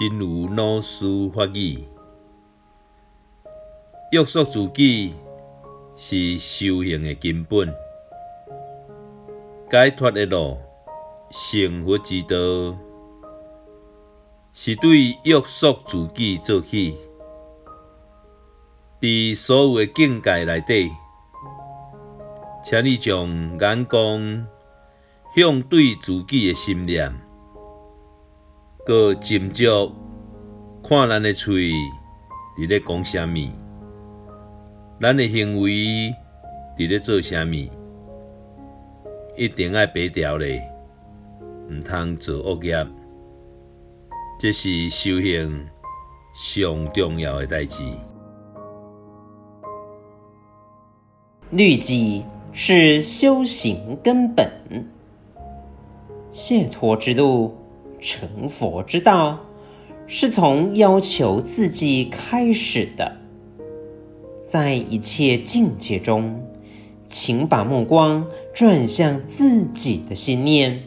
真如老师法语，约束自己是修行的根本，解脱的路、成佛之道，是对约束自己做起。在所有的境界内底，请你将眼光向对自己的心念，搁斟酌看咱的嘴伫咧讲啥物，咱的行为伫咧做啥物，一定爱白条咧，毋通做恶业，这是修行上重要的代志。律己是修行根本，解脱之路、成佛之道，是从要求自己开始的。在一切境界中，请把目光转向自己的心念，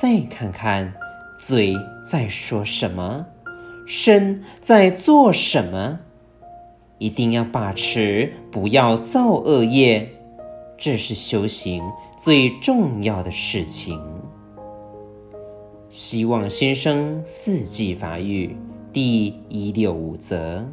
再看看嘴在说什么，身在做什么。一定要把持，不要造恶业，这是修行最重要的事情。希望先生四季发育第一六五则。